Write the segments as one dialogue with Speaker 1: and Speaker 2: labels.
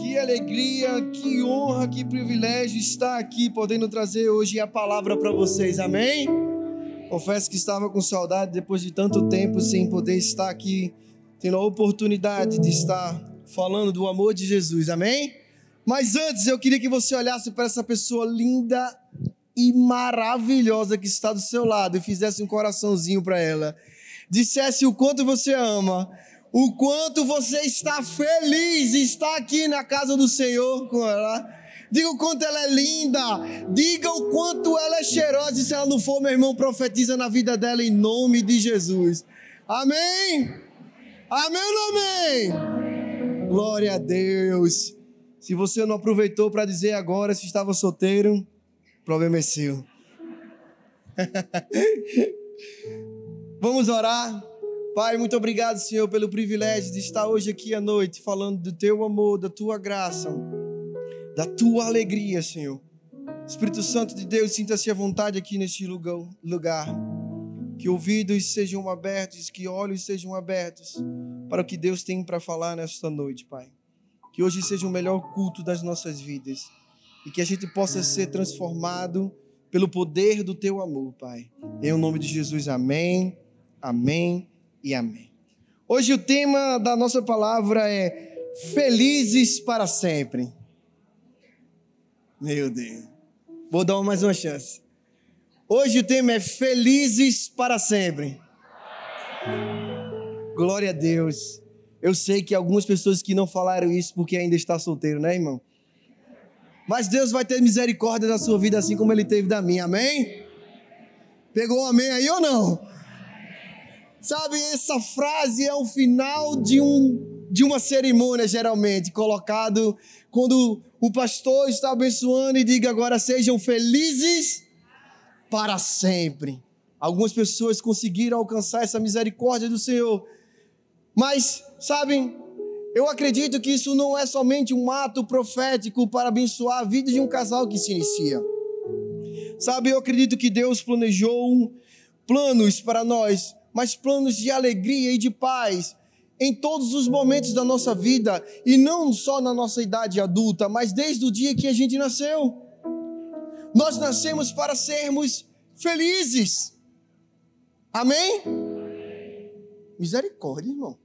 Speaker 1: Que alegria, que honra, que privilégio estar aqui podendo trazer hoje a palavra para vocês, amém? Confesso que estava com saudade depois de tanto tempo sem poder estar aqui, tendo a oportunidade de estar falando do amor de Jesus, amém? Mas antes eu queria que você olhasse para essa pessoa linda e maravilhosa que está do seu lado e fizesse um coraçãozinho para ela. Dissesse o quanto você ama o quanto você está feliz de estar aqui na casa do Senhor com ela. Diga o quanto ela é linda. Diga o quanto ela é cheirosa. E se ela não for, meu irmão, profetiza na vida dela em nome de Jesus. Amém? Amém ou amém? Glória a Deus. Se você não aproveitou para dizer agora se estava solteiro, problema é seu. Vamos orar. Pai, muito obrigado, Senhor, pelo privilégio de estar hoje aqui à noite falando do teu amor, da tua graça, da tua alegria, Senhor. Espírito Santo de Deus, sinta-se à vontade aqui neste lugar. Que ouvidos sejam abertos, que olhos sejam abertos para o que Deus tem para falar nesta noite, Pai. Que hoje seja o melhor culto das nossas vidas e que a gente possa ser transformado pelo poder do teu amor, Pai. Em nome de Jesus, amém, amém e amém. Hoje o tema da nossa palavra é felizes para sempre. Meu Deus. Vou dar mais uma chance. Hoje o tema é felizes para sempre. Glória a Deus. Eu sei que algumas pessoas que não falaram isso porque ainda está solteiro, né, irmão? Mas Deus vai ter misericórdia da sua vida assim como ele teve da minha. Amém? Pegou um amém aí ou não? Sabe, essa frase é o final de, um, de uma cerimônia, geralmente, colocado quando o pastor está abençoando e diga agora sejam felizes para sempre. Algumas pessoas conseguiram alcançar essa misericórdia do Senhor. Mas, sabem, eu acredito que isso não é somente um ato profético para abençoar a vida de um casal que se inicia. Sabe, eu acredito que Deus planejou planos para nós mas planos de alegria e de paz em todos os momentos da nossa vida e não só na nossa idade adulta, mas desde o dia que a gente nasceu. Nós nascemos para sermos felizes. Amém? Misericórdia, irmão.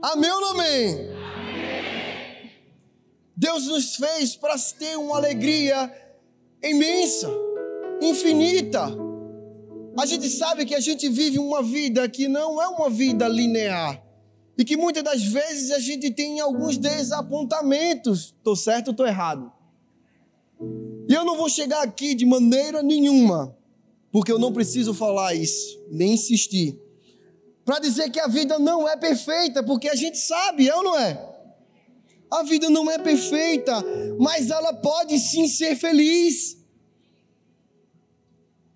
Speaker 1: Amém ou não amém? amém? Deus nos fez para ter uma alegria imensa, infinita a gente sabe que a gente vive uma vida que não é uma vida linear. E que muitas das vezes a gente tem alguns desapontamentos. Estou certo ou estou errado? E eu não vou chegar aqui de maneira nenhuma, porque eu não preciso falar isso, nem insistir, para dizer que a vida não é perfeita, porque a gente sabe, é ou não é? A vida não é perfeita, mas ela pode sim ser feliz.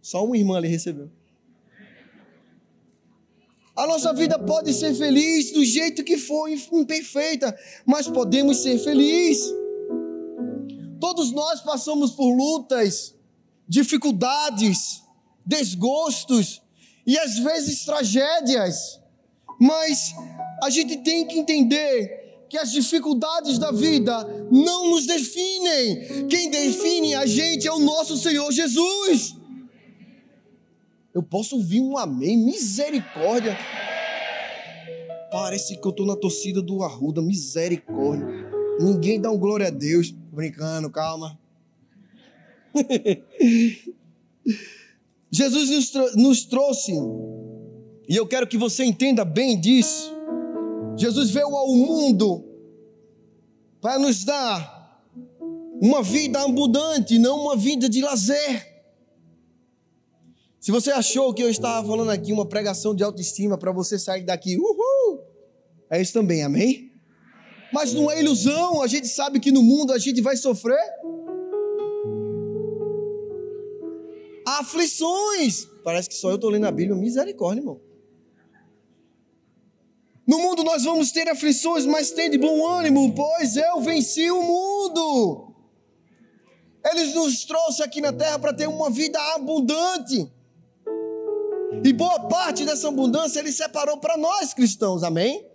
Speaker 1: Só uma irmã ali recebeu. A nossa vida pode ser feliz do jeito que for, imperfeita, mas podemos ser felizes. Todos nós passamos por lutas, dificuldades, desgostos e às vezes tragédias, mas a gente tem que entender que as dificuldades da vida não nos definem. Quem define a gente é o nosso Senhor Jesus. Eu posso ouvir um amém, misericórdia. Parece que eu estou na torcida do Arruda, misericórdia. Ninguém dá um glória a Deus. Brincando, calma. Jesus nos, nos trouxe, e eu quero que você entenda bem disso. Jesus veio ao mundo para nos dar uma vida abundante, não uma vida de lazer. Se você achou que eu estava falando aqui uma pregação de autoestima para você sair daqui, uhul, é isso também, amém? Mas não é ilusão, a gente sabe que no mundo a gente vai sofrer aflições. Parece que só eu estou lendo a Bíblia, misericórdia, irmão. No mundo nós vamos ter aflições, mas tem de bom ânimo, pois eu venci o mundo. Ele nos trouxe aqui na terra para ter uma vida abundante. E boa parte dessa abundância ele separou para nós cristãos, amém?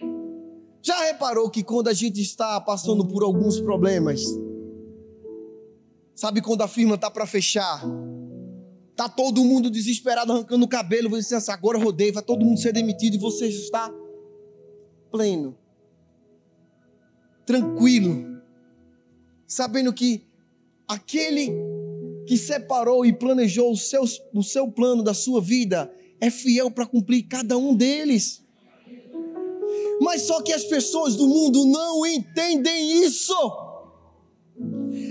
Speaker 1: amém? Já reparou que quando a gente está passando por alguns problemas, sabe quando a firma está para fechar, tá todo mundo desesperado arrancando o cabelo, você assim, agora rodei, vai todo mundo ser demitido e você está pleno, tranquilo, sabendo que aquele que separou e planejou o seu, o seu plano da sua vida é fiel para cumprir cada um deles. Mas só que as pessoas do mundo não entendem isso.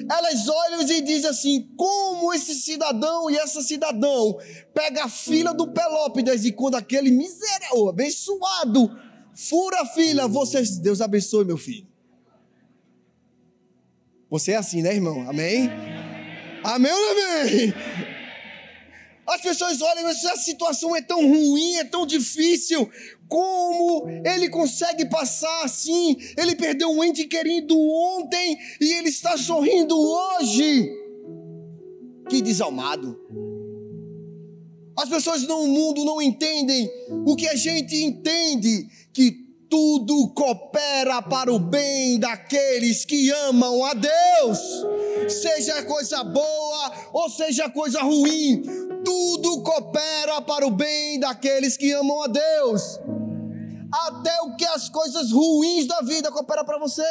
Speaker 1: Elas olham e dizem assim: como esse cidadão e essa cidadão pega a fila do Pelópidas e quando aquele miserável, abençoado, fura a fila, você, Deus abençoe meu filho. Você é assim, né, irmão? Amém? Amém ou amém? As pessoas olham, essa situação é tão ruim, é tão difícil. Como ele consegue passar assim? Ele perdeu um ente querido ontem e ele está sorrindo hoje. Que desalmado. As pessoas no mundo não entendem o que a gente entende, que tudo coopera para o bem daqueles que amam a Deus. Seja coisa boa ou seja coisa ruim, tudo coopera para o bem daqueles que amam a Deus. Até o que as coisas ruins da vida cooperam para você.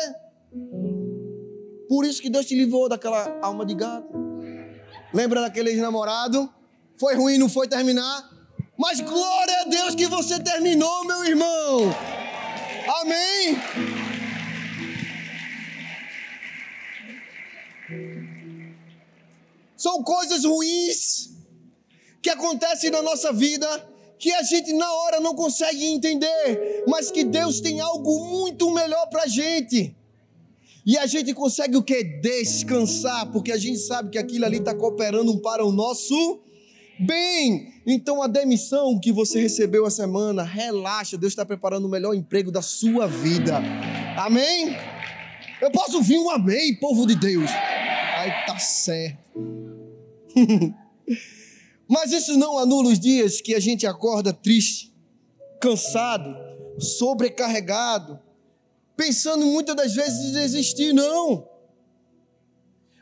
Speaker 1: Por isso que Deus te livrou daquela alma de gato. Lembra daquele namorado? Foi ruim, não foi terminar? Mas glória a Deus que você terminou, meu irmão. Amém. São coisas ruins que acontecem na nossa vida que a gente na hora não consegue entender, mas que Deus tem algo muito melhor para a gente. E a gente consegue o que? Descansar, porque a gente sabe que aquilo ali está cooperando para o nosso bem. Então a demissão que você recebeu essa semana, relaxa, Deus está preparando o melhor emprego da sua vida. Amém? Eu posso ouvir um amém, povo de Deus. Aí tá certo. Mas isso não anula os dias que a gente acorda triste, cansado, sobrecarregado, pensando muitas das vezes em desistir, não.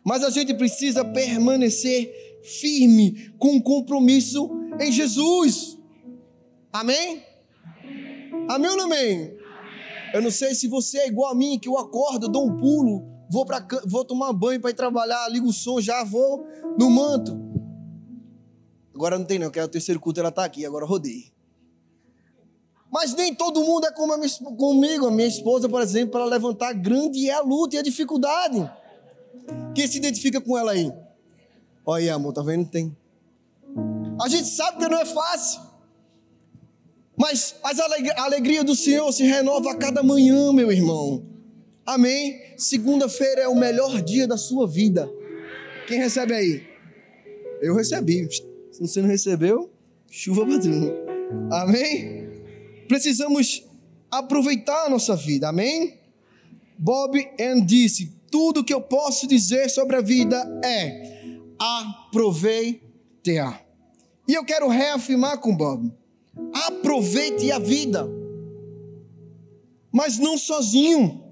Speaker 1: Mas a gente precisa permanecer firme com um compromisso em Jesus. Amém? Amém ou não amém? Eu não sei se você é igual a mim, que eu acordo, dou um pulo, vou, pra, vou tomar banho para ir trabalhar, ligo o som, já vou no manto. Agora não tem não, que é o terceiro culto, ela está aqui, agora rodei. Mas nem todo mundo é como a minha, comigo, a minha esposa, por exemplo, para levantar grande é a luta e a dificuldade. Quem se identifica com ela aí? Olha aí, amor, tá vendo? Tem. A gente sabe que não é fácil. Mas a alegria do Senhor se renova a cada manhã, meu irmão. Amém? Segunda-feira é o melhor dia da sua vida. Quem recebe aí? Eu recebi. Se você não recebeu, chuva batendo. Amém? Precisamos aproveitar a nossa vida. Amém? Bob Ann disse: tudo que eu posso dizer sobre a vida é aproveite-a. E eu quero reafirmar com Bob: aproveite a vida, mas não sozinho,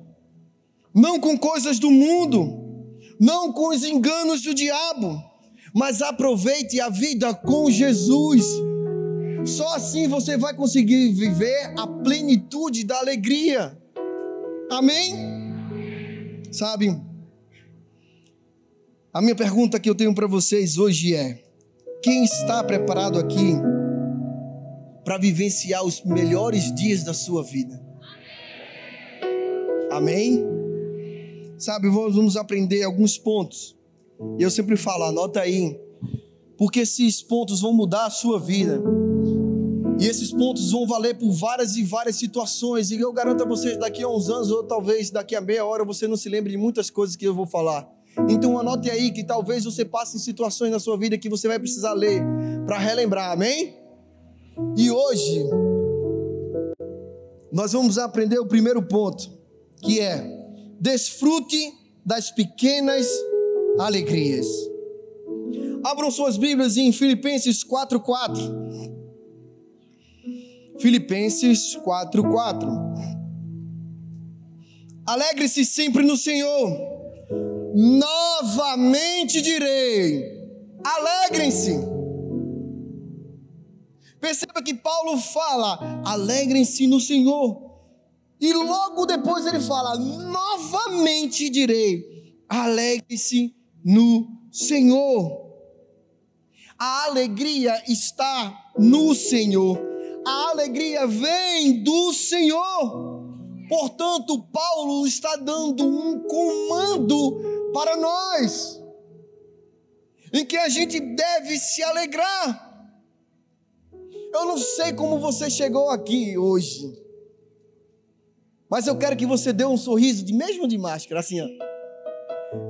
Speaker 1: não com coisas do mundo, não com os enganos do diabo mas aproveite a vida com Jesus. Só assim você vai conseguir viver a plenitude da alegria. Amém? Sabe? A minha pergunta que eu tenho para vocês hoje é: quem está preparado aqui para vivenciar os melhores dias da sua vida? Amém? Sabe, vamos aprender alguns pontos e eu sempre falo, anota aí, porque esses pontos vão mudar a sua vida. E esses pontos vão valer por várias e várias situações. E eu garanto a vocês, daqui a uns anos, ou talvez daqui a meia hora, você não se lembre de muitas coisas que eu vou falar. Então anote aí que talvez você passe em situações na sua vida que você vai precisar ler para relembrar, amém? E hoje nós vamos aprender o primeiro ponto, que é desfrute das pequenas alegrias. Abram suas Bíblias em Filipenses 4:4. Filipenses 4:4. Alegre-se sempre no Senhor. Novamente direi: alegrem-se. Perceba que Paulo fala: alegrem-se no Senhor. E logo depois ele fala: novamente direi: alegre-se no Senhor. A alegria está no Senhor. A alegria vem do Senhor. Portanto, Paulo está dando um comando para nós, em que a gente deve se alegrar. Eu não sei como você chegou aqui hoje, mas eu quero que você dê um sorriso, de mesmo de máscara, assim, ó.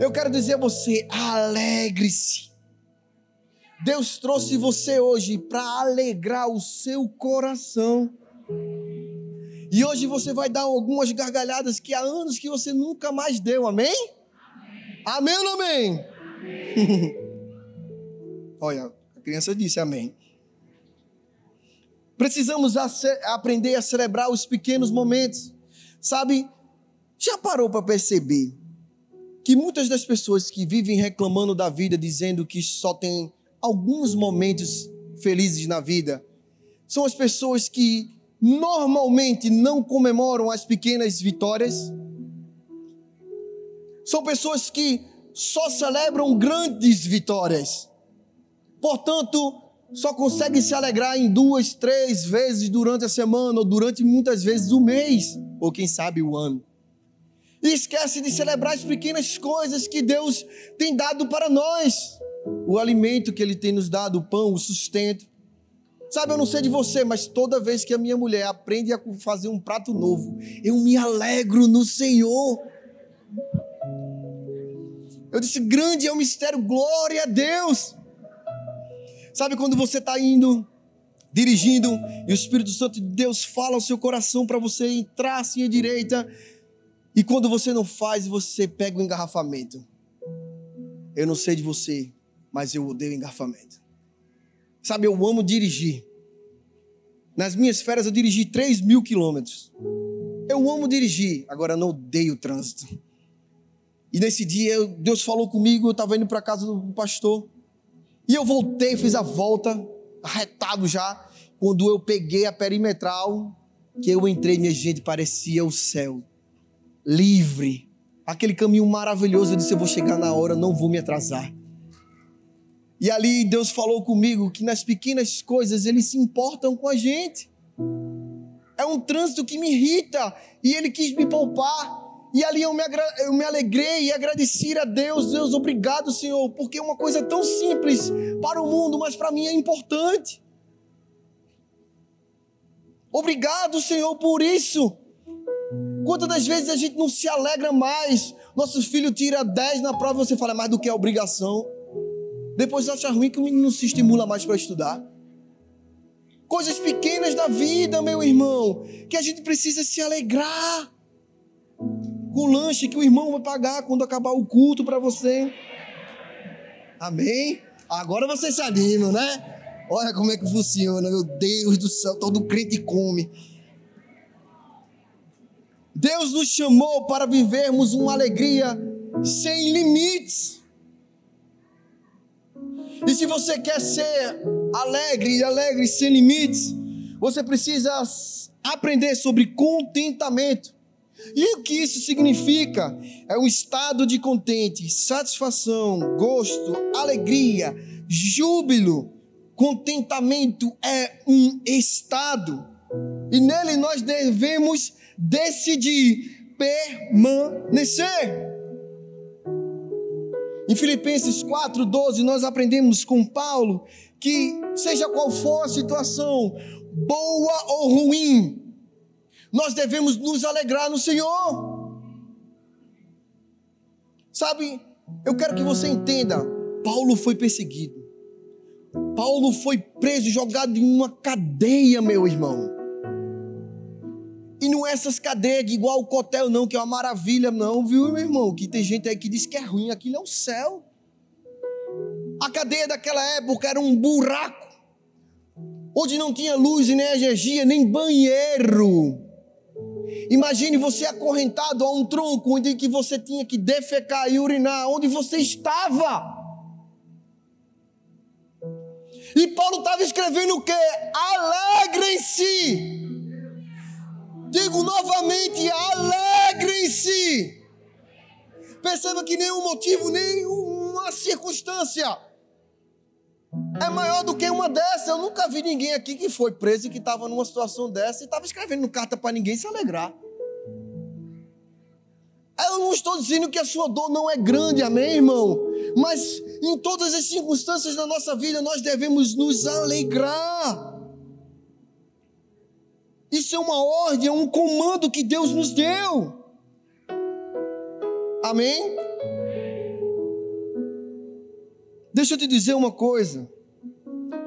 Speaker 1: Eu quero dizer a você: alegre-se. Deus trouxe você hoje para alegrar o seu coração. E hoje você vai dar algumas gargalhadas que há anos que você nunca mais deu, amém? Amém, amém ou não amém? amém. Olha, a criança disse amém. Precisamos aprender a celebrar os pequenos momentos. Sabe, já parou para perceber que muitas das pessoas que vivem reclamando da vida, dizendo que só tem alguns momentos felizes na vida, são as pessoas que normalmente não comemoram as pequenas vitórias. São pessoas que só celebram grandes vitórias. Portanto, só conseguem se alegrar em duas, três vezes durante a semana ou durante muitas vezes o mês, ou quem sabe o ano. E esquece de celebrar as pequenas coisas que Deus tem dado para nós o alimento que Ele tem nos dado, o pão, o sustento. Sabe, eu não sei de você, mas toda vez que a minha mulher aprende a fazer um prato novo, eu me alegro no Senhor. Eu disse: grande é o mistério, glória a Deus. Sabe quando você está indo, dirigindo, e o Espírito Santo de Deus fala ao seu coração para você entrar assim à direita, e quando você não faz, você pega o engarrafamento. Eu não sei de você, mas eu odeio engarrafamento. Sabe, eu amo dirigir. Nas minhas férias eu dirigi 3 mil quilômetros. Eu amo dirigir, agora não odeio o trânsito. E nesse dia Deus falou comigo, eu estava indo para casa do pastor. E eu voltei, fiz a volta, arretado já. Quando eu peguei a perimetral, que eu entrei, minha gente, parecia o céu. Livre. Aquele caminho maravilhoso. Eu disse: Eu vou chegar na hora, não vou me atrasar. E ali Deus falou comigo que nas pequenas coisas eles se importam com a gente. É um trânsito que me irrita e ele quis me poupar. E ali eu me, eu me alegrei e agradeci a Deus. Deus, obrigado, Senhor, porque é uma coisa tão simples para o mundo, mas para mim é importante. Obrigado, Senhor, por isso. Quantas das vezes a gente não se alegra mais? Nosso filho tira 10 na prova e você fala mais do que a obrigação. Depois acha ruim que o menino não se estimula mais para estudar. Coisas pequenas da vida, meu irmão, que a gente precisa se alegrar. Com o lanche que o irmão vai pagar quando acabar o culto para você. Amém? Agora você se anima, né? Olha como é que funciona, meu Deus do céu, todo crente come. Deus nos chamou para vivermos uma alegria sem limites. E se você quer ser alegre e alegre sem limites, você precisa aprender sobre contentamento. E o que isso significa? É um estado de contente, satisfação, gosto, alegria, júbilo. Contentamento é um estado. E nele nós devemos decidir permanecer. Em Filipenses 4,12, nós aprendemos com Paulo que, seja qual for a situação, boa ou ruim, nós devemos nos alegrar no Senhor. Sabe, eu quero que você entenda: Paulo foi perseguido, Paulo foi preso, jogado em uma cadeia, meu irmão. E não é essas cadeias igual o cotel, não, que é uma maravilha, não, viu, meu irmão? Que tem gente aí que diz que é ruim, aquilo é o céu. A cadeia daquela época era um buraco, onde não tinha luz nem energia, nem banheiro. Imagine você acorrentado a um tronco onde que você tinha que defecar e urinar, onde você estava. E Paulo estava escrevendo o quê? Alegrem-se. Digo novamente, alegrem-se. Perceba que nenhum motivo, nenhuma circunstância é maior do que uma dessa. Eu nunca vi ninguém aqui que foi preso e que estava numa situação dessa e estava escrevendo carta para ninguém se alegrar. Eu não estou dizendo que a sua dor não é grande, amém, irmão? Mas em todas as circunstâncias da nossa vida nós devemos nos alegrar. Isso é uma ordem, é um comando que Deus nos deu. Amém? Deixa eu te dizer uma coisa.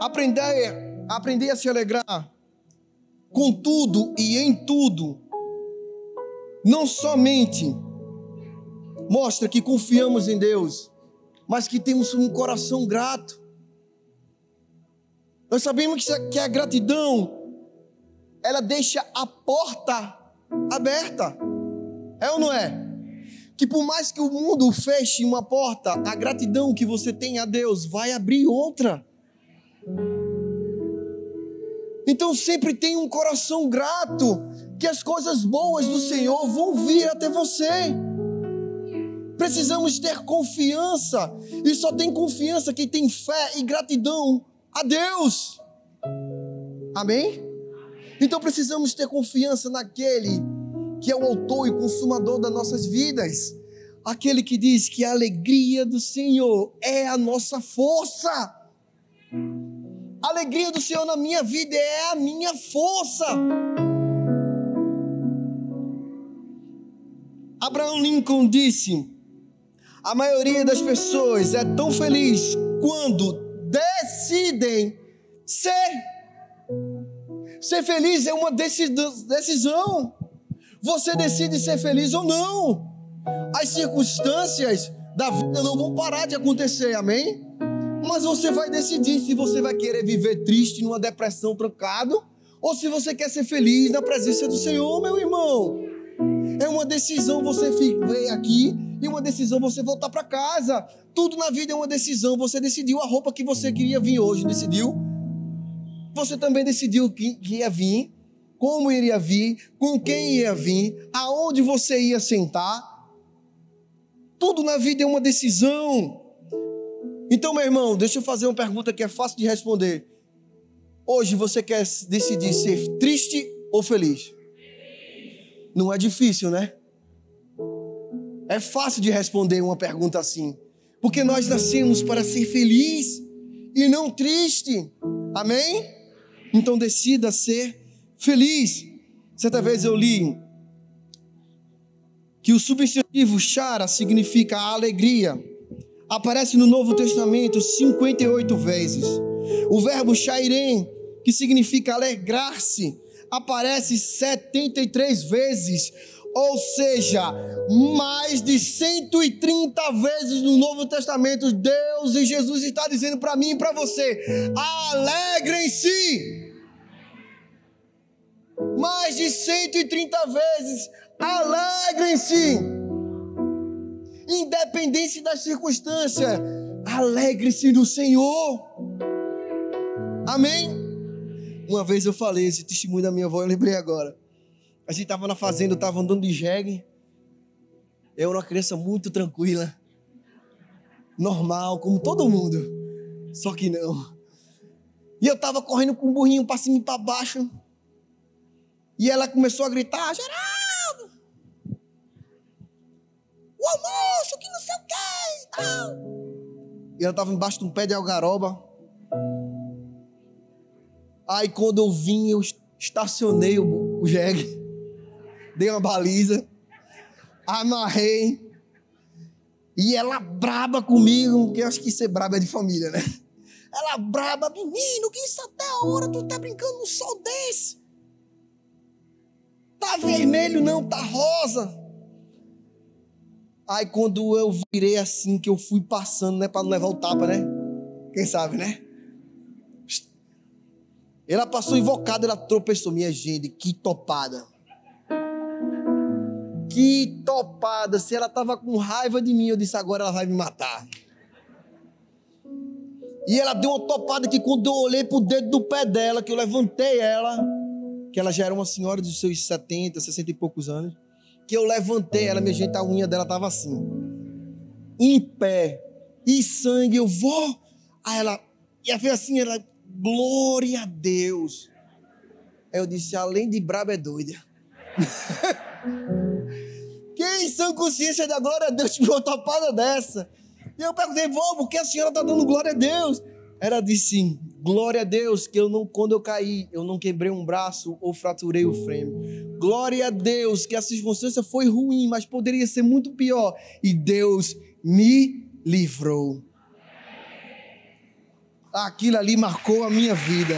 Speaker 1: Aprender, aprender a se alegrar com tudo e em tudo, não somente mostra que confiamos em Deus, mas que temos um coração grato. Nós sabemos que a gratidão, ela deixa a porta aberta. É ou não é? Que por mais que o mundo feche uma porta, a gratidão que você tem a Deus vai abrir outra. Então sempre tenha um coração grato, que as coisas boas do Senhor vão vir até você. Precisamos ter confiança, e só tem confiança quem tem fé e gratidão a Deus. Amém? Então precisamos ter confiança naquele que é o autor e consumador das nossas vidas. Aquele que diz que a alegria do Senhor é a nossa força. A alegria do Senhor na minha vida é a minha força. Abraão Lincoln disse: a maioria das pessoas é tão feliz quando decidem ser. Ser feliz é uma decisão. Você decide ser feliz ou não. As circunstâncias da vida não vão parar de acontecer, amém? Mas você vai decidir se você vai querer viver triste numa depressão trancado ou se você quer ser feliz na presença do Senhor, meu irmão. É uma decisão você vir aqui e uma decisão você voltar para casa. Tudo na vida é uma decisão. Você decidiu a roupa que você queria vir hoje, decidiu? Você também decidiu que, que ia vir, como iria vir, com quem ia vir, aonde você ia sentar. Tudo na vida é uma decisão. Então, meu irmão, deixa eu fazer uma pergunta que é fácil de responder. Hoje você quer decidir ser triste ou feliz? Não é difícil, né? É fácil de responder uma pergunta assim, porque nós nascemos para ser feliz e não triste. Amém? Então decida ser feliz. Certa vez eu li que o substantivo chara significa alegria. Aparece no Novo Testamento 58 vezes. O verbo chairem, que significa alegrar-se, aparece 73 vezes ou seja, mais de 130 vezes no Novo Testamento, Deus e Jesus está dizendo para mim e para você: alegrem-se. Mais de 130 vezes, alegrem-se. Independente das circunstâncias, alegre-se no Senhor. Amém? Uma vez eu falei esse testemunho da minha avó, eu lembrei agora. A gente estava na fazenda, eu estava andando de jegue. Eu era uma criança muito tranquila. Normal, como todo mundo. Só que não. E eu estava correndo com o burrinho para cima e para baixo. E ela começou a gritar: Geraldo! O almoço, E ela estava embaixo de um pé de algaroba. Aí quando eu vim, eu estacionei o, o jegue dei uma baliza, amarrei. E ela braba comigo, porque eu acho que ser braba é de família, né? Ela braba, menino, que isso até a hora tu tá brincando no sol desse? Tá vermelho não, tá rosa. Aí quando eu virei assim, que eu fui passando, né, para não levar o tapa, né? Quem sabe, né? Ela passou invocada, ela tropeçou. Minha gente, que topada. que topada. Se ela estava com raiva de mim, eu disse: agora ela vai me matar. E ela deu uma topada que quando eu olhei pro dedo do pé dela, que eu levantei ela, que ela já era uma senhora dos seus 70, 60 e poucos anos, que eu levantei ela, minha gente, a unha dela tava assim, em pé, e sangue, eu vou. Aí ela, e ela fez assim, ela, glória a Deus. Aí eu disse, além de braba é doida. Quem sã consciência da glória a Deus te uma topada dessa? E eu perguntei, vó, por que a senhora está dando glória a Deus? Ela disse, glória a Deus, que eu não, quando eu caí, eu não quebrei um braço ou fraturei o frame. Glória a Deus, que a circunstância foi ruim, mas poderia ser muito pior. E Deus me livrou. Aquilo ali marcou a minha vida.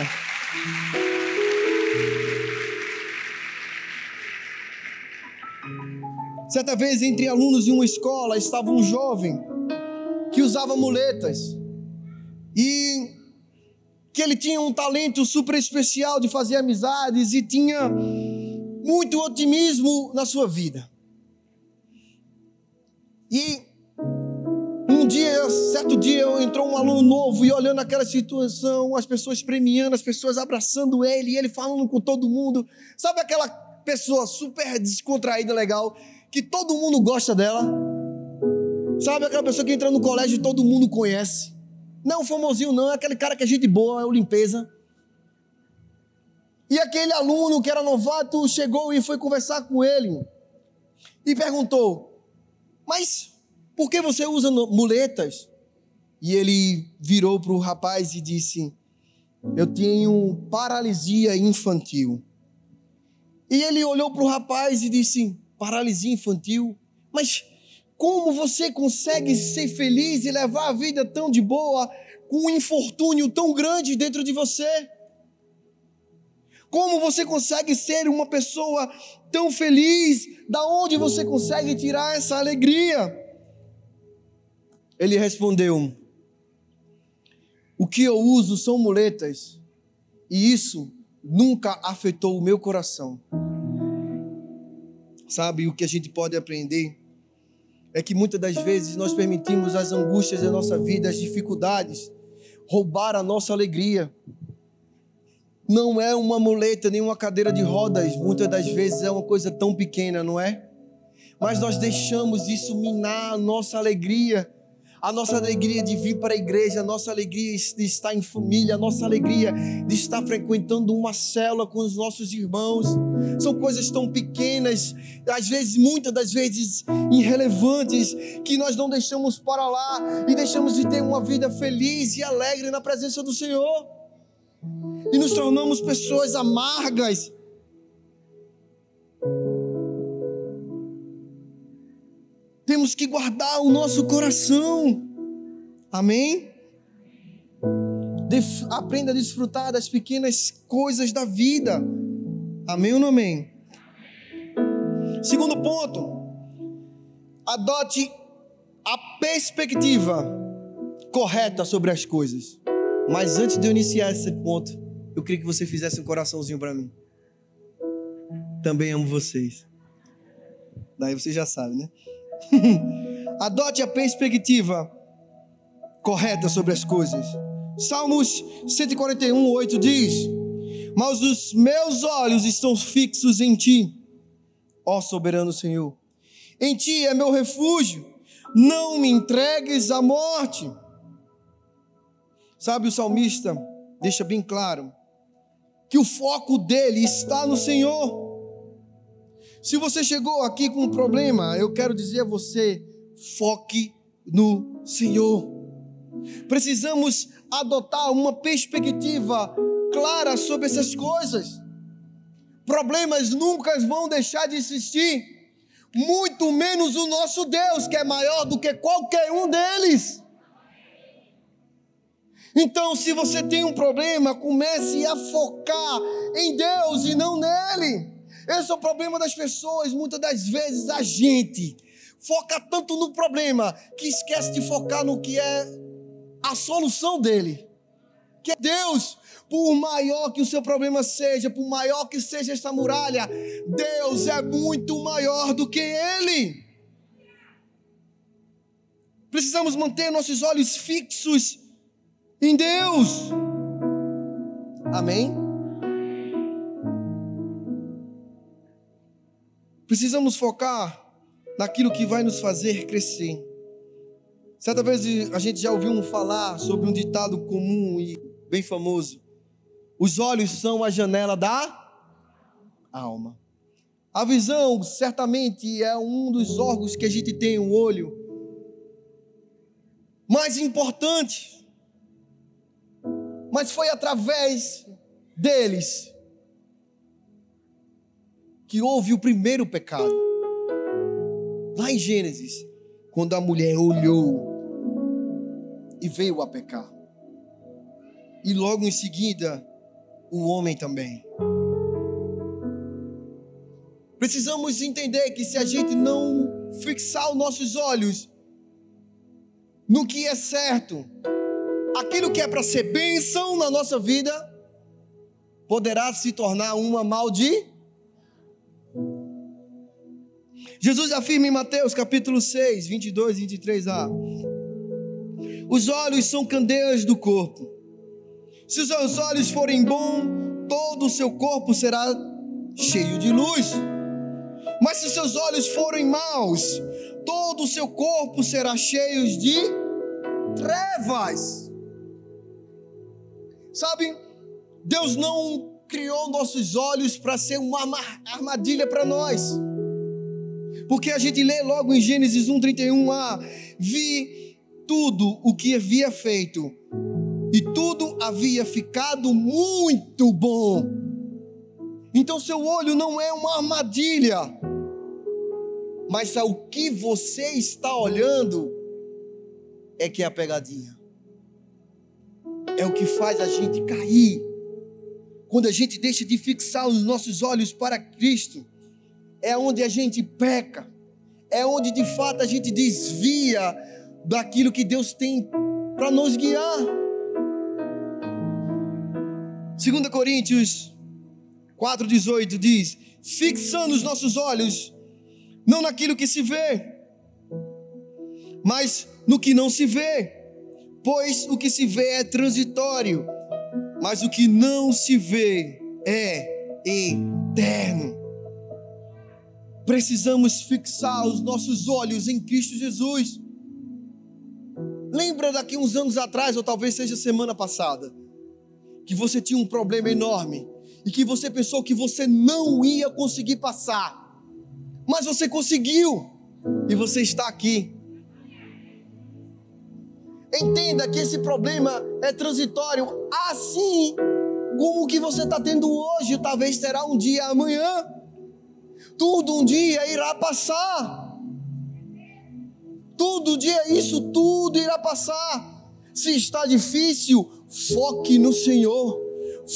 Speaker 1: Certa vez, entre alunos em uma escola, estava um jovem que usava muletas e que ele tinha um talento super especial de fazer amizades e tinha muito otimismo na sua vida. E um dia, certo dia, entrou um aluno novo e olhando aquela situação, as pessoas premiando, as pessoas abraçando ele, e ele falando com todo mundo. Sabe aquela pessoa super descontraída, legal, que todo mundo gosta dela? Sabe aquela pessoa que entra no colégio e todo mundo conhece? Não, famosinho não, é aquele cara que é gente boa, é o limpeza. E aquele aluno que era novato chegou e foi conversar com ele e perguntou: Mas por que você usa muletas? E ele virou para o rapaz e disse: Eu tenho paralisia infantil. E ele olhou para o rapaz e disse: Paralisia infantil? Mas como você consegue ser feliz e levar a vida tão de boa com um infortúnio tão grande dentro de você? Como você consegue ser uma pessoa tão feliz? Da onde você consegue tirar essa alegria? Ele respondeu: O que eu uso são muletas, e isso nunca afetou o meu coração. Sabe o que a gente pode aprender? é que muitas das vezes nós permitimos as angústias da nossa vida, as dificuldades, roubar a nossa alegria. Não é uma muleta nem uma cadeira de rodas, muitas das vezes é uma coisa tão pequena, não é? Mas nós deixamos isso minar a nossa alegria a nossa alegria de vir para a igreja, a nossa alegria de estar em família, a nossa alegria de estar frequentando uma célula com os nossos irmãos. São coisas tão pequenas, às vezes, muitas das vezes, irrelevantes, que nós não deixamos para lá e deixamos de ter uma vida feliz e alegre na presença do Senhor. E nos tornamos pessoas amargas. Temos que guardar o nosso coração. Amém? Def aprenda a desfrutar das pequenas coisas da vida. Amém ou não amém? Segundo ponto, adote a perspectiva correta sobre as coisas. Mas antes de eu iniciar esse ponto, eu queria que você fizesse um coraçãozinho para mim. Também amo vocês. Daí você já sabe, né? Adote a perspectiva correta sobre as coisas. Salmos 141, 8 diz: Mas os meus olhos estão fixos em ti, ó soberano Senhor. Em ti é meu refúgio, não me entregues à morte. Sabe, o salmista deixa bem claro que o foco dele está no Senhor. Se você chegou aqui com um problema, eu quero dizer a você: foque no Senhor. Precisamos adotar uma perspectiva clara sobre essas coisas. Problemas nunca vão deixar de existir, muito menos o nosso Deus, que é maior do que qualquer um deles. Então, se você tem um problema, comece a focar em Deus e não nele. Esse é o problema das pessoas. Muitas das vezes a gente foca tanto no problema que esquece de focar no que é a solução dele, que é Deus. Por maior que o seu problema seja, por maior que seja esta muralha, Deus é muito maior do que ele. Precisamos manter nossos olhos fixos em Deus. Amém? Precisamos focar naquilo que vai nos fazer crescer. Certa vez a gente já ouviu falar sobre um ditado comum e bem famoso. Os olhos são a janela da alma. A visão certamente é um dos órgãos que a gente tem, o olho, mais importante. Mas foi através deles que houve o primeiro pecado. Lá em Gênesis, quando a mulher olhou e veio a pecar. E logo em seguida, o homem também. Precisamos entender que se a gente não fixar os nossos olhos no que é certo, aquilo que é para ser bênção na nossa vida, poderá se tornar uma maldição. Jesus afirma em Mateus capítulo 6, 22 e 23a: Os olhos são candeias do corpo. Se os seus olhos forem bons, todo o seu corpo será cheio de luz. Mas se seus olhos forem maus, todo o seu corpo será cheio de trevas. Sabe, Deus não criou nossos olhos para ser uma armadilha para nós. Porque a gente lê logo em Gênesis 1:31 a vi tudo o que havia feito e tudo havia ficado muito bom. Então seu olho não é uma armadilha, mas o que você está olhando é que é a pegadinha. É o que faz a gente cair. Quando a gente deixa de fixar os nossos olhos para Cristo, é onde a gente peca, é onde de fato a gente desvia daquilo que Deus tem para nos guiar. 2 Coríntios 4,18 diz: fixando os nossos olhos, não naquilo que se vê, mas no que não se vê, pois o que se vê é transitório, mas o que não se vê é eterno. Precisamos fixar os nossos olhos em Cristo Jesus. Lembra daqui uns anos atrás, ou talvez seja semana passada, que você tinha um problema enorme e que você pensou que você não ia conseguir passar, mas você conseguiu e você está aqui. Entenda que esse problema é transitório, assim como o que você está tendo hoje, talvez terá um dia amanhã tudo um dia irá passar. Tudo um dia isso tudo irá passar. Se está difícil, foque no Senhor.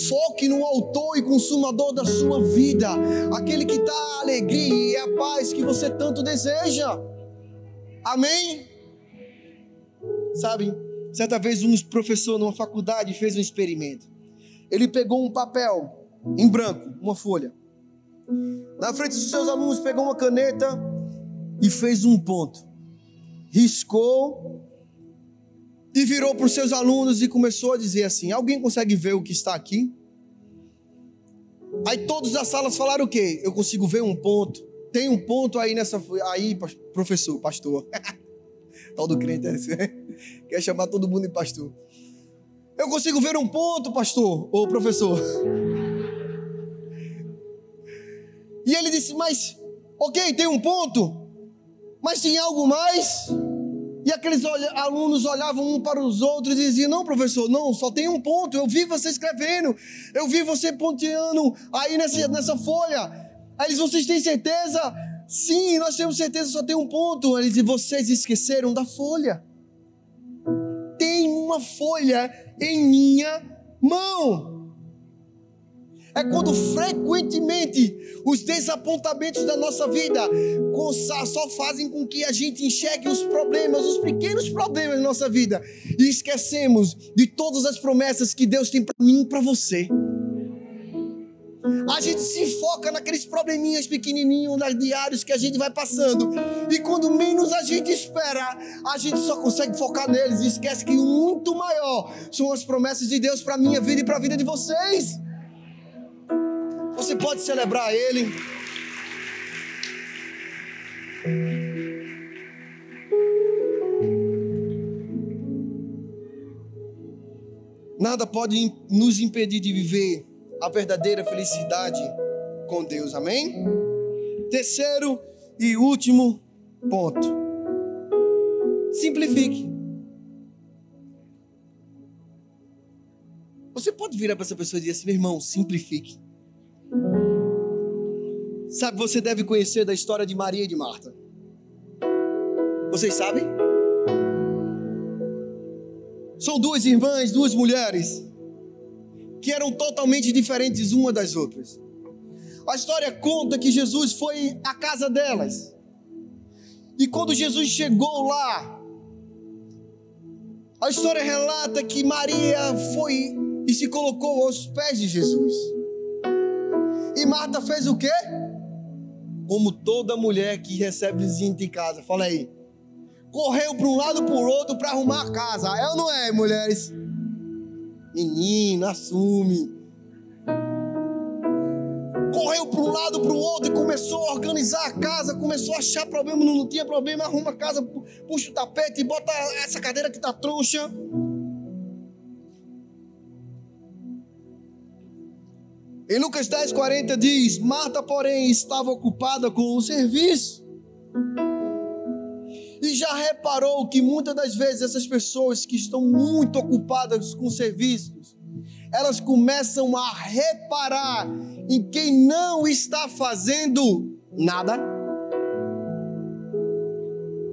Speaker 1: Foque no autor e consumador da sua vida, aquele que dá a alegria e a paz que você tanto deseja. Amém? Sabe, certa vez um professor numa faculdade fez um experimento. Ele pegou um papel em branco, uma folha, na frente dos seus alunos, pegou uma caneta e fez um ponto. Riscou e virou para os seus alunos e começou a dizer assim: Alguém consegue ver o que está aqui? Aí todos as salas falaram o quê? Eu consigo ver um ponto. Tem um ponto aí nessa. Aí, professor, pastor. Tal do crente é né? Quer chamar todo mundo de pastor. Eu consigo ver um ponto, pastor, ou professor. E ele disse: Mas, ok, tem um ponto, mas tem algo mais? E aqueles alunos olhavam um para os outros e diziam: Não, professor, não, só tem um ponto. Eu vi você escrevendo, eu vi você ponteando aí nessa, nessa folha. Aí eles: Vocês têm certeza? Sim, nós temos certeza, só tem um ponto. Eles e vocês esqueceram da folha. Tem uma folha em minha mão. É quando frequentemente os desapontamentos da nossa vida só fazem com que a gente enxergue os problemas, os pequenos problemas da nossa vida e esquecemos de todas as promessas que Deus tem para mim e para você. A gente se foca naqueles probleminhas pequenininhos, diários que a gente vai passando. E quando menos a gente espera, a gente só consegue focar neles e esquece que muito maior são as promessas de Deus para minha vida e para a vida de vocês. Você pode celebrar Ele. Nada pode nos impedir de viver a verdadeira felicidade com Deus. Amém? Terceiro e último ponto. Simplifique. Você pode virar para essa pessoa e dizer assim, meu irmão, simplifique. Sabe, você deve conhecer da história de Maria e de Marta. Vocês sabem? São duas irmãs, duas mulheres eram totalmente diferentes uma das outras. A história conta que Jesus foi à casa delas. E quando Jesus chegou lá, a história relata que Maria foi e se colocou aos pés de Jesus. E Marta fez o quê? Como toda mulher que recebe visita em casa, fala aí. Correu para um lado para o outro para arrumar a casa. É ou não é, mulheres? Menino, assume. Correu para um lado, para o outro e começou a organizar a casa, começou a achar problema, não, tinha problema, arruma a casa, puxa o tapete, bota essa cadeira que está troncha. Em Lucas 10, 40 diz: Marta, porém, estava ocupada com o serviço. E já reparou que muitas das vezes essas pessoas que estão muito ocupadas com serviços, elas começam a reparar em quem não está fazendo nada?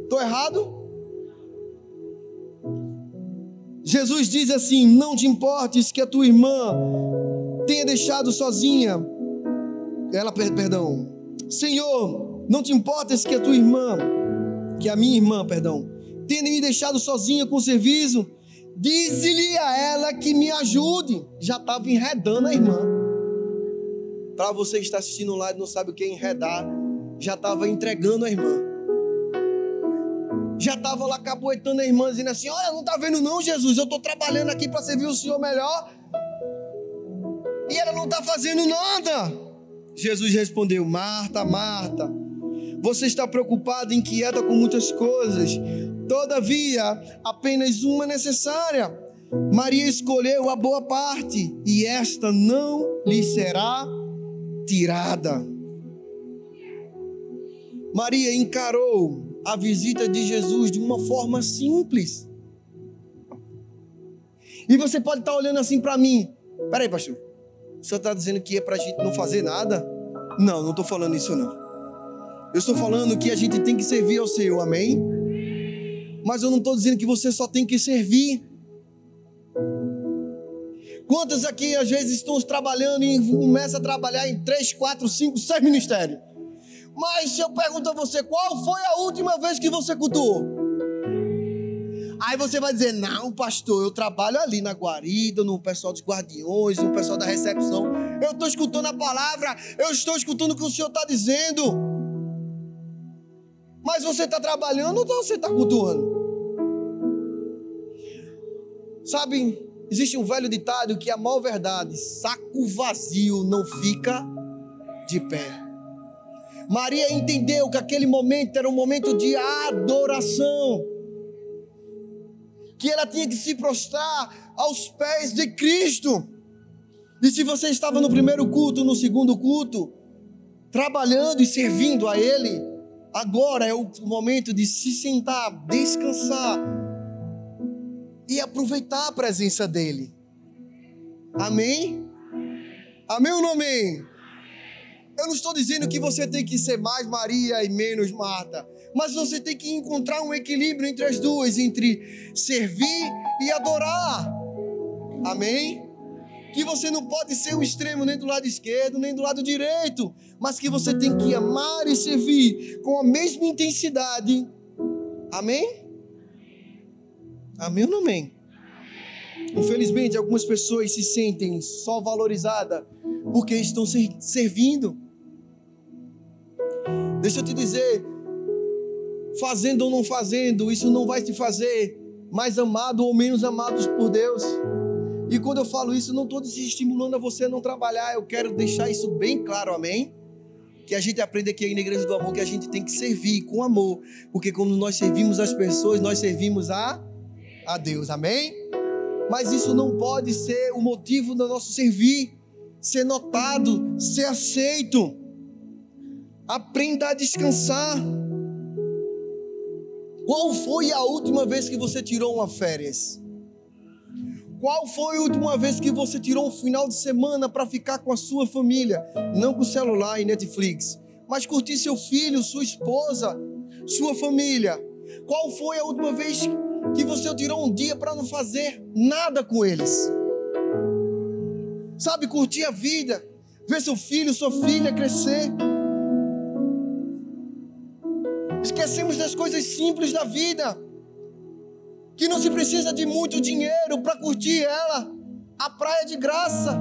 Speaker 1: Estou errado? Jesus diz assim: Não te importes que a tua irmã tenha deixado sozinha. Ela, perdão, Senhor, não te importes que a tua irmã que a minha irmã, perdão, tenha me deixado sozinha com o serviço, dize-lhe a ela que me ajude. Já estava enredando a irmã. Para você que está assistindo lá e não sabe o que é enredar, já estava entregando a irmã. Já estava lá capoetando a irmã, dizendo assim: Olha, não está vendo, não, Jesus, eu estou trabalhando aqui para servir o Senhor melhor. E ela não está fazendo nada. Jesus respondeu: Marta, Marta você está preocupado, inquieta com muitas coisas. Todavia, apenas uma necessária. Maria escolheu a boa parte, e esta não lhe será tirada. Maria encarou a visita de Jesus de uma forma simples. E você pode estar olhando assim para mim. Peraí, pastor. O senhor está dizendo que é para a gente não fazer nada? Não, não estou falando isso não. Eu estou falando que a gente tem que servir ao Senhor, amém? Mas eu não estou dizendo que você só tem que servir. Quantas aqui às vezes estão trabalhando e começam a trabalhar em três, quatro, cinco, seis ministérios? Mas se eu pergunto a você, qual foi a última vez que você cultuou? Aí você vai dizer, não, pastor, eu trabalho ali na guarida, no pessoal dos guardiões, no pessoal da recepção. Eu estou escutando a palavra, eu estou escutando o que o Senhor está dizendo. Mas você está trabalhando ou você está cultuando? Sabe, existe um velho ditado que é a mal verdade: saco vazio não fica de pé. Maria entendeu que aquele momento era um momento de adoração, que ela tinha que se prostrar aos pés de Cristo. E se você estava no primeiro culto, no segundo culto, trabalhando e servindo a Ele, Agora é o momento de se sentar, descansar e aproveitar a presença dEle. Amém? Amém ou não amém? Eu não estou dizendo que você tem que ser mais Maria e menos Marta, mas você tem que encontrar um equilíbrio entre as duas, entre servir e adorar. Amém? Que você não pode ser um extremo nem do lado esquerdo, nem do lado direito, mas que você tem que amar e servir com a mesma intensidade. Amém? Amém ou não amém? Infelizmente, algumas pessoas se sentem só valorizadas porque estão servindo. Deixa eu te dizer, fazendo ou não fazendo, isso não vai te fazer mais amado ou menos amados por Deus. E quando eu falo isso, não estou estimulando a você a não trabalhar, eu quero deixar isso bem claro, amém? Que a gente aprende aqui na Igreja do Amor que a gente tem que servir com amor, porque quando nós servimos as pessoas, nós servimos a, a Deus, amém? Mas isso não pode ser o motivo do nosso servir, ser notado, ser aceito. Aprenda a descansar. Qual foi a última vez que você tirou uma férias? Qual foi a última vez que você tirou um final de semana para ficar com a sua família? Não com celular e Netflix, mas curtir seu filho, sua esposa, sua família. Qual foi a última vez que você tirou um dia para não fazer nada com eles? Sabe, curtir a vida, ver seu filho, sua filha crescer. Esquecemos das coisas simples da vida que não se precisa de muito dinheiro para curtir ela. A praia é de graça.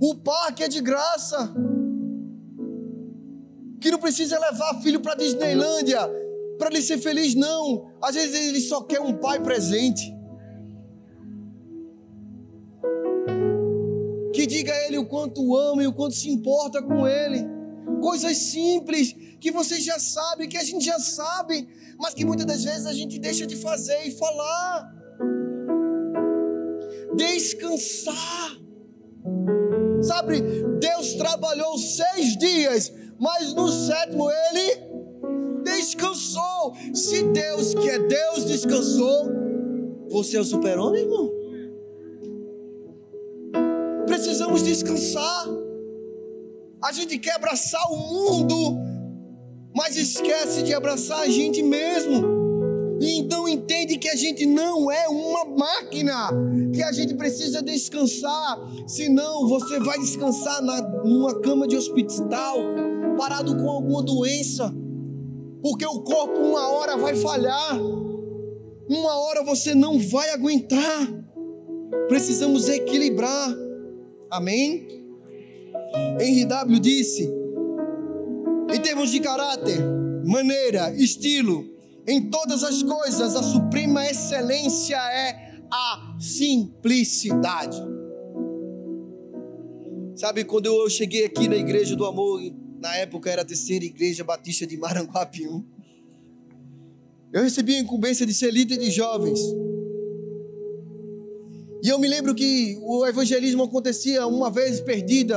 Speaker 1: O parque é de graça. Que não precisa levar filho para Disneylândia para ele ser feliz, não. Às vezes ele só quer um pai presente. Que diga a ele o quanto ama e o quanto se importa com ele. Coisas simples que você já sabe, que a gente já sabe, mas que muitas das vezes a gente deixa de fazer e falar. Descansar. Sabe, Deus trabalhou seis dias, mas no sétimo ele descansou. Se Deus, que é Deus, descansou, você é o super-homem, irmão? Precisamos descansar. A gente quer abraçar o mundo mas esquece de abraçar a gente mesmo. E então entende que a gente não é uma máquina, que a gente precisa descansar, senão você vai descansar na, numa cama de hospital, parado com alguma doença, porque o corpo uma hora vai falhar, uma hora você não vai aguentar. Precisamos equilibrar. Amém? Henry W disse: em termos de caráter, maneira, estilo, em todas as coisas, a suprema excelência é a simplicidade. Sabe, quando eu cheguei aqui na Igreja do Amor, na época era a terceira igreja batista de Maranguapium, eu recebi a incumbência de ser líder de jovens. E eu me lembro que o evangelismo acontecia uma vez perdida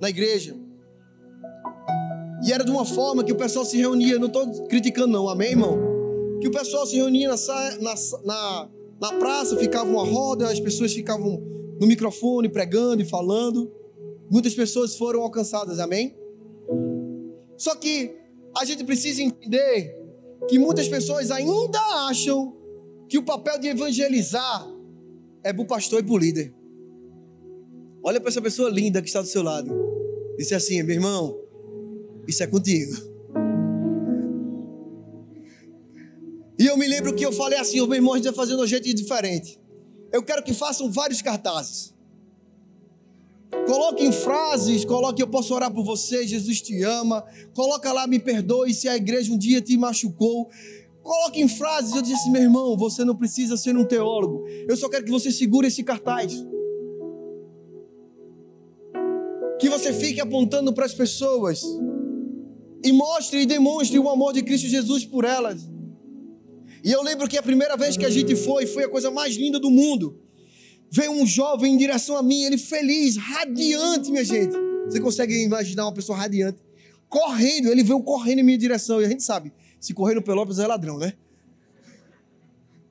Speaker 1: na igreja. E era de uma forma que o pessoal se reunia, não estou criticando não, amém, irmão? Que o pessoal se reunia na, na, na, praça, ficava uma roda, as pessoas ficavam no microfone pregando e falando. Muitas pessoas foram alcançadas, amém? Só que a gente precisa entender que muitas pessoas ainda acham que o papel de evangelizar é para o pastor e para o líder. Olha para essa pessoa linda que está do seu lado. Disse assim, meu irmão, isso é contigo. E eu me lembro que eu falei assim: o meu irmão, a gente vai fazer de um jeito diferente. Eu quero que façam vários cartazes. Coloquem frases, coloque eu posso orar por você, Jesus te ama. Coloca lá, me perdoe se a igreja um dia te machucou. Coloque em frases, eu disse assim, meu irmão, você não precisa ser um teólogo. Eu só quero que você segure esse cartaz. Que você fique apontando para as pessoas e mostre e demonstre o amor de Cristo Jesus por elas. E eu lembro que a primeira vez que a gente foi, foi a coisa mais linda do mundo. Veio um jovem em direção a mim, ele feliz, radiante, minha gente. Você consegue imaginar uma pessoa radiante? Correndo, ele veio correndo em minha direção. E a gente sabe, se correr no Pelópolis é ladrão, né?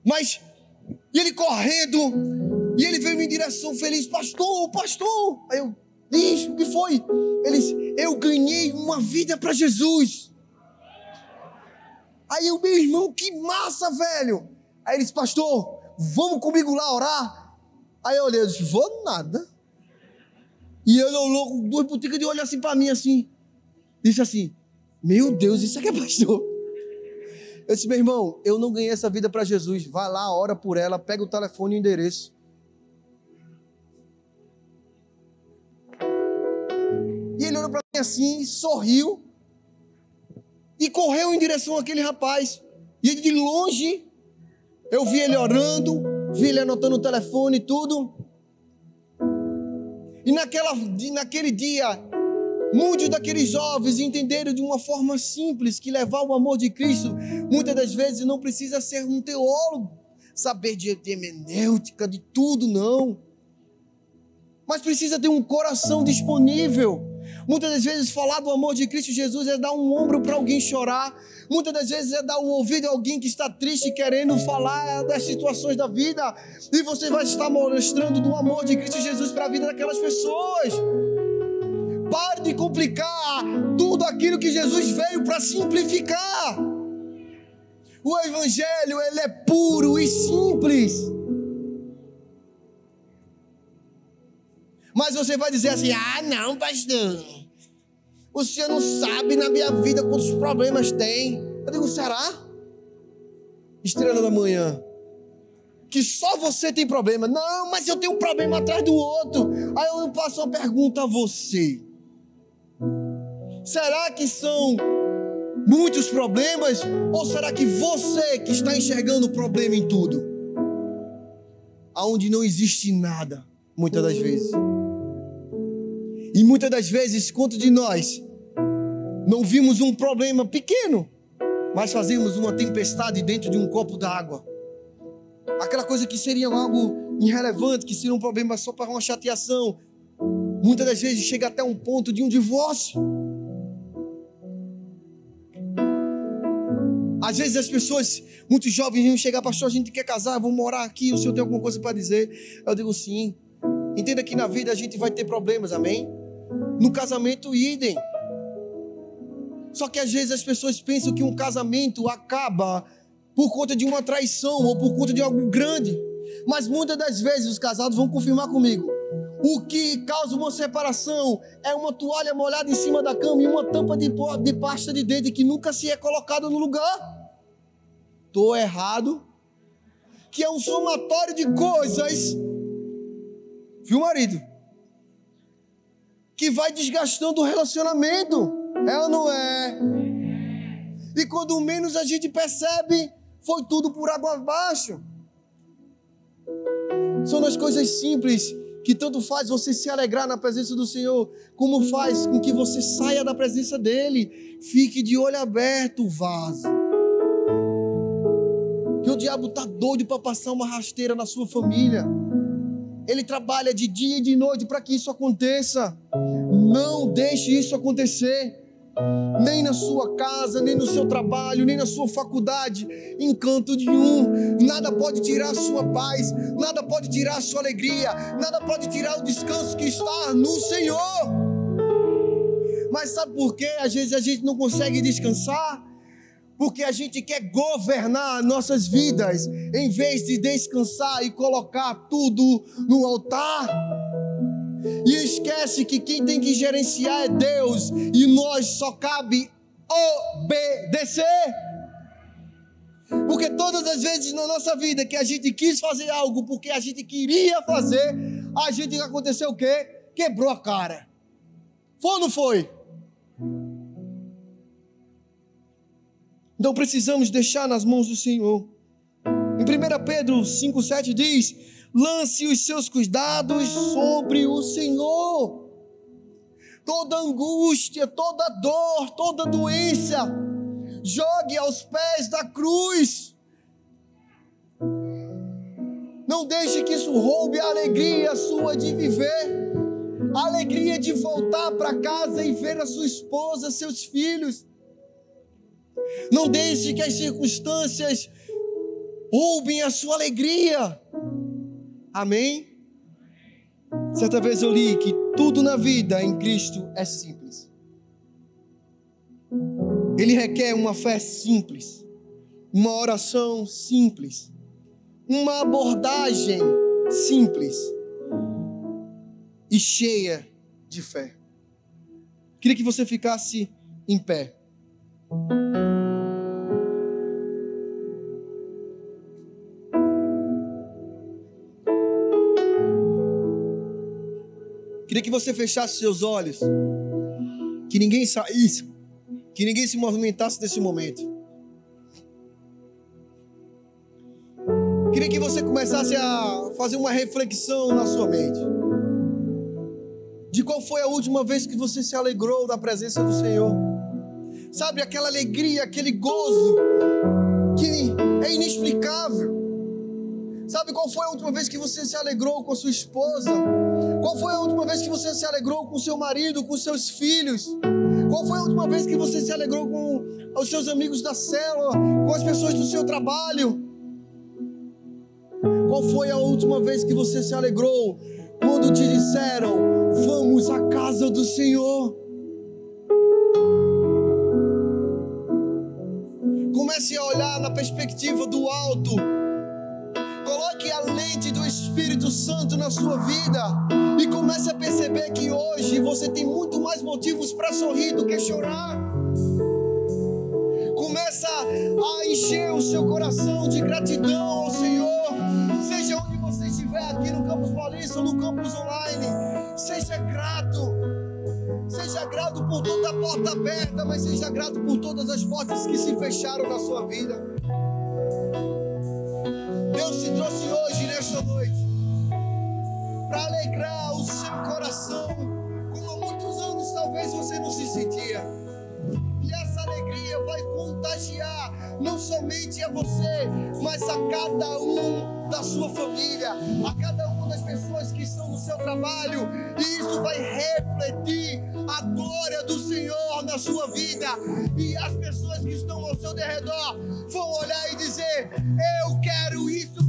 Speaker 1: Mas, e ele correndo, e ele veio em minha direção feliz, pastor, pastor. Aí eu, Diz, o que foi? Eles, eu ganhei uma vida para Jesus. Aí o meu irmão, que massa, velho. Aí eles, pastor, vamos comigo lá orar. Aí eu olhei e disse, vou nada. E ele olhou com duas boticas de olho assim para mim, assim. Disse assim, meu Deus, isso aqui é pastor. Eu disse, meu irmão, eu não ganhei essa vida para Jesus. Vai lá, ora por ela, pega o telefone e o endereço. Olhou para mim assim, sorriu e correu em direção àquele rapaz. E de longe, eu vi ele orando, vi ele anotando o telefone e tudo. E naquela, naquele dia, muitos daqueles jovens entenderam de uma forma simples que levar o amor de Cristo, muitas das vezes não precisa ser um teólogo, saber de hermenêutica, de tudo, não. Mas precisa ter um coração disponível Muitas das vezes falar do amor de Cristo Jesus é dar um ombro para alguém chorar. Muitas das vezes é dar um ouvido a alguém que está triste querendo falar das situações da vida. E você vai estar mostrando do amor de Cristo Jesus para a vida daquelas pessoas. Pare de complicar tudo aquilo que Jesus veio para simplificar. O evangelho ele é puro e simples. Mas você vai dizer assim: ah, não, pastor. O senhor não sabe na minha vida quantos problemas tem. Eu digo: será? Estrela da manhã. Que só você tem problema. Não, mas eu tenho um problema atrás do outro. Aí eu passo uma pergunta a você: será que são muitos problemas? Ou será que você que está enxergando o problema em tudo? Aonde não existe nada, muitas das vezes. E muitas das vezes, quanto de nós não vimos um problema pequeno, mas fazemos uma tempestade dentro de um copo d'água. Aquela coisa que seria algo irrelevante, que seria um problema só para uma chateação, muitas das vezes chega até um ponto de um divórcio. Às vezes as pessoas, muitos jovens, vêm chegar, pastor, a gente quer casar, vamos morar aqui, o senhor tem alguma coisa para dizer? Eu digo sim. Entenda que na vida a gente vai ter problemas, amém? No casamento, idem. Só que às vezes as pessoas pensam que um casamento acaba por conta de uma traição ou por conta de algo grande. Mas muitas das vezes os casados vão confirmar comigo. O que causa uma separação é uma toalha molhada em cima da cama e uma tampa de, de pasta de dente que nunca se é colocada no lugar. Estou errado. Que é um somatório de coisas. Viu, marido? que vai desgastando o relacionamento. É ou não é? E quando menos a gente percebe, foi tudo por água abaixo. São as coisas simples que tanto faz você se alegrar na presença do Senhor, como faz com que você saia da presença dele. Fique de olho aberto, vaso. Que o diabo tá doido para passar uma rasteira na sua família. Ele trabalha de dia e de noite para que isso aconteça. Não deixe isso acontecer. Nem na sua casa, nem no seu trabalho, nem na sua faculdade, encanto nenhum. Nada pode tirar a sua paz, nada pode tirar a sua alegria, nada pode tirar o descanso que está no Senhor. Mas sabe por quê? Às vezes a gente não consegue descansar porque a gente quer governar nossas vidas, em vez de descansar e colocar tudo no altar. E esquece que quem tem que gerenciar é Deus, e nós só cabe obedecer. Porque todas as vezes na nossa vida que a gente quis fazer algo porque a gente queria fazer, a gente aconteceu o quê? Quebrou a cara. Foi ou não foi? Então precisamos deixar nas mãos do Senhor. Em 1 Pedro 5,7 diz: lance os seus cuidados sobre o Senhor. Toda angústia, toda dor, toda doença, jogue aos pés da cruz. Não deixe que isso roube a alegria sua de viver, a alegria de voltar para casa e ver a sua esposa, seus filhos não deixe que as circunstâncias roubem a sua alegria. Amém? Certa vez eu li que tudo na vida em Cristo é simples. Ele requer uma fé simples, uma oração simples, uma abordagem simples e cheia de fé. Queria que você ficasse em pé. Queria que você fechasse seus olhos. Que ninguém saísse. Que ninguém se movimentasse desse momento. Queria que você começasse a fazer uma reflexão na sua mente. De qual foi a última vez que você se alegrou da presença do Senhor? Sabe, aquela alegria, aquele gozo que é inexplicável. Sabe qual foi a última vez que você se alegrou com a sua esposa? Qual foi a última vez que você se alegrou com seu marido, com seus filhos? Qual foi a última vez que você se alegrou com os seus amigos da célula, com as pessoas do seu trabalho? Qual foi a última vez que você se alegrou quando te disseram: Vamos à casa do Senhor? Comece a olhar na perspectiva do alto. Espírito Santo na sua vida e comece a perceber que hoje você tem muito mais motivos para sorrir do que chorar. Começa a encher o seu coração de gratidão ao Senhor aqui no Campus Paulista ou no Campus Online, seja grato. Seja grato por toda a porta aberta, mas seja grato por todas as portas que se fecharam na sua vida. Deus te trouxe hoje, nesta noite, para alegrar o seu coração, como há muitos anos talvez você não se sentia. E essa alegria vai contagiar não somente a você, mas a cada um da sua família, a cada uma das pessoas que estão no seu trabalho, e isso vai refletir a glória do Senhor na sua vida, e as pessoas que estão ao seu derredor vão olhar e dizer: Eu quero isso.